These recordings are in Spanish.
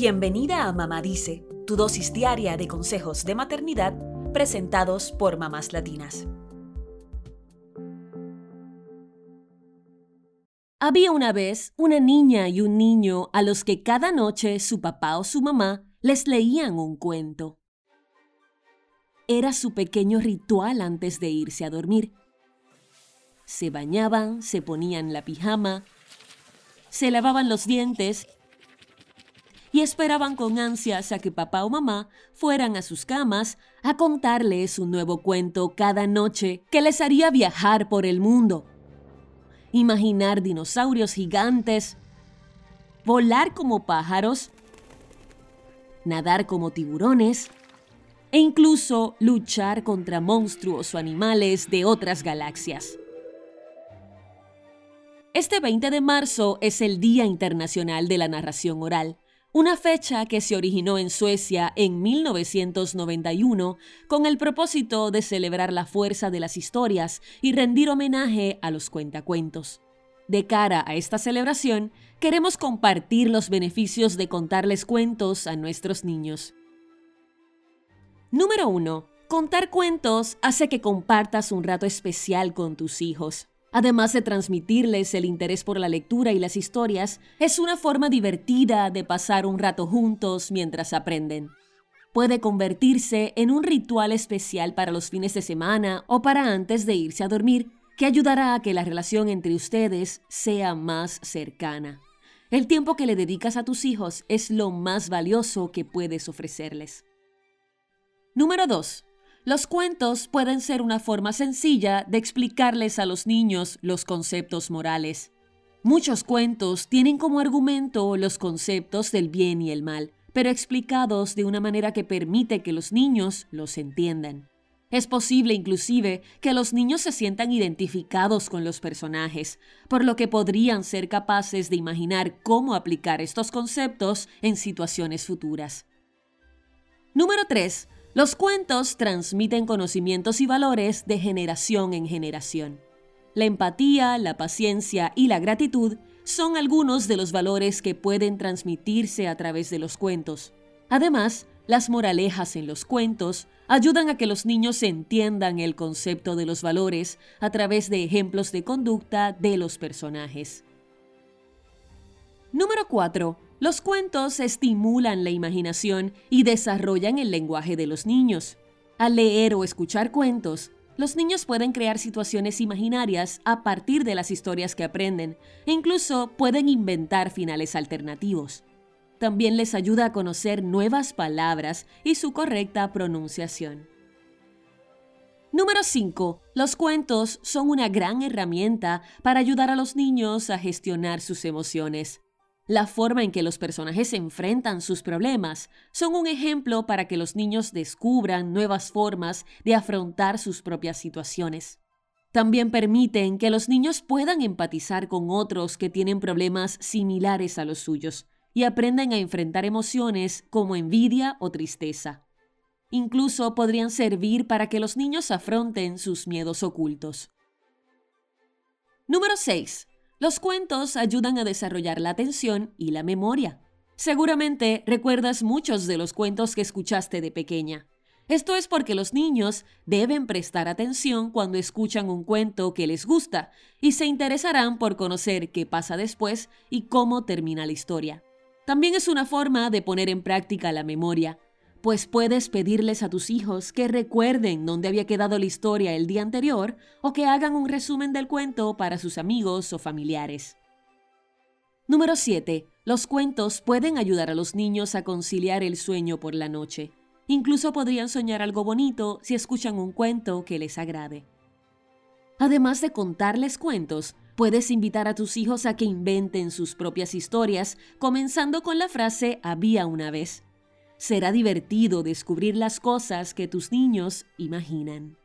Bienvenida a Mamá Dice, tu dosis diaria de consejos de maternidad presentados por mamás latinas. Había una vez una niña y un niño a los que cada noche su papá o su mamá les leían un cuento. Era su pequeño ritual antes de irse a dormir. Se bañaban, se ponían la pijama, se lavaban los dientes y esperaban con ansias a que papá o mamá fueran a sus camas a contarles un nuevo cuento cada noche que les haría viajar por el mundo. Imaginar dinosaurios gigantes, volar como pájaros, nadar como tiburones e incluso luchar contra monstruos o animales de otras galaxias. Este 20 de marzo es el Día Internacional de la Narración Oral, una fecha que se originó en Suecia en 1991 con el propósito de celebrar la fuerza de las historias y rendir homenaje a los cuentacuentos. De cara a esta celebración, queremos compartir los beneficios de contarles cuentos a nuestros niños. Número 1. Contar cuentos hace que compartas un rato especial con tus hijos. Además de transmitirles el interés por la lectura y las historias, es una forma divertida de pasar un rato juntos mientras aprenden. Puede convertirse en un ritual especial para los fines de semana o para antes de irse a dormir, que ayudará a que la relación entre ustedes sea más cercana. El tiempo que le dedicas a tus hijos es lo más valioso que puedes ofrecerles. Número 2. Los cuentos pueden ser una forma sencilla de explicarles a los niños los conceptos morales. Muchos cuentos tienen como argumento los conceptos del bien y el mal, pero explicados de una manera que permite que los niños los entiendan. Es posible inclusive que los niños se sientan identificados con los personajes, por lo que podrían ser capaces de imaginar cómo aplicar estos conceptos en situaciones futuras. Número 3. Los cuentos transmiten conocimientos y valores de generación en generación. La empatía, la paciencia y la gratitud son algunos de los valores que pueden transmitirse a través de los cuentos. Además, las moralejas en los cuentos ayudan a que los niños entiendan el concepto de los valores a través de ejemplos de conducta de los personajes. Número 4. Los cuentos estimulan la imaginación y desarrollan el lenguaje de los niños. Al leer o escuchar cuentos, los niños pueden crear situaciones imaginarias a partir de las historias que aprenden e incluso pueden inventar finales alternativos. También les ayuda a conocer nuevas palabras y su correcta pronunciación. Número 5. Los cuentos son una gran herramienta para ayudar a los niños a gestionar sus emociones. La forma en que los personajes enfrentan sus problemas son un ejemplo para que los niños descubran nuevas formas de afrontar sus propias situaciones. También permiten que los niños puedan empatizar con otros que tienen problemas similares a los suyos y aprenden a enfrentar emociones como envidia o tristeza. Incluso podrían servir para que los niños afronten sus miedos ocultos. Número 6. Los cuentos ayudan a desarrollar la atención y la memoria. Seguramente recuerdas muchos de los cuentos que escuchaste de pequeña. Esto es porque los niños deben prestar atención cuando escuchan un cuento que les gusta y se interesarán por conocer qué pasa después y cómo termina la historia. También es una forma de poner en práctica la memoria, pues puedes pedirles a tus hijos que recuerden dónde había quedado la historia el día anterior o que hagan un resumen del cuento para sus amigos o familiares. Número 7. Los cuentos pueden ayudar a los niños a conciliar el sueño por la noche. Incluso podrían soñar algo bonito si escuchan un cuento que les agrade. Además de contarles cuentos, puedes invitar a tus hijos a que inventen sus propias historias, comenzando con la frase había una vez será divertido descubrir las cosas que tus niños imaginan.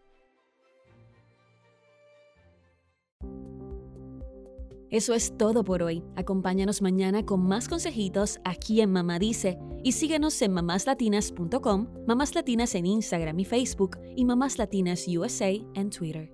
Eso es todo por hoy. Acompáñanos mañana con más consejitos aquí en Mamá Dice y síguenos en mamáslatinas.com, Mamás Latinas en Instagram y Facebook y Mamás Latinas USA en Twitter.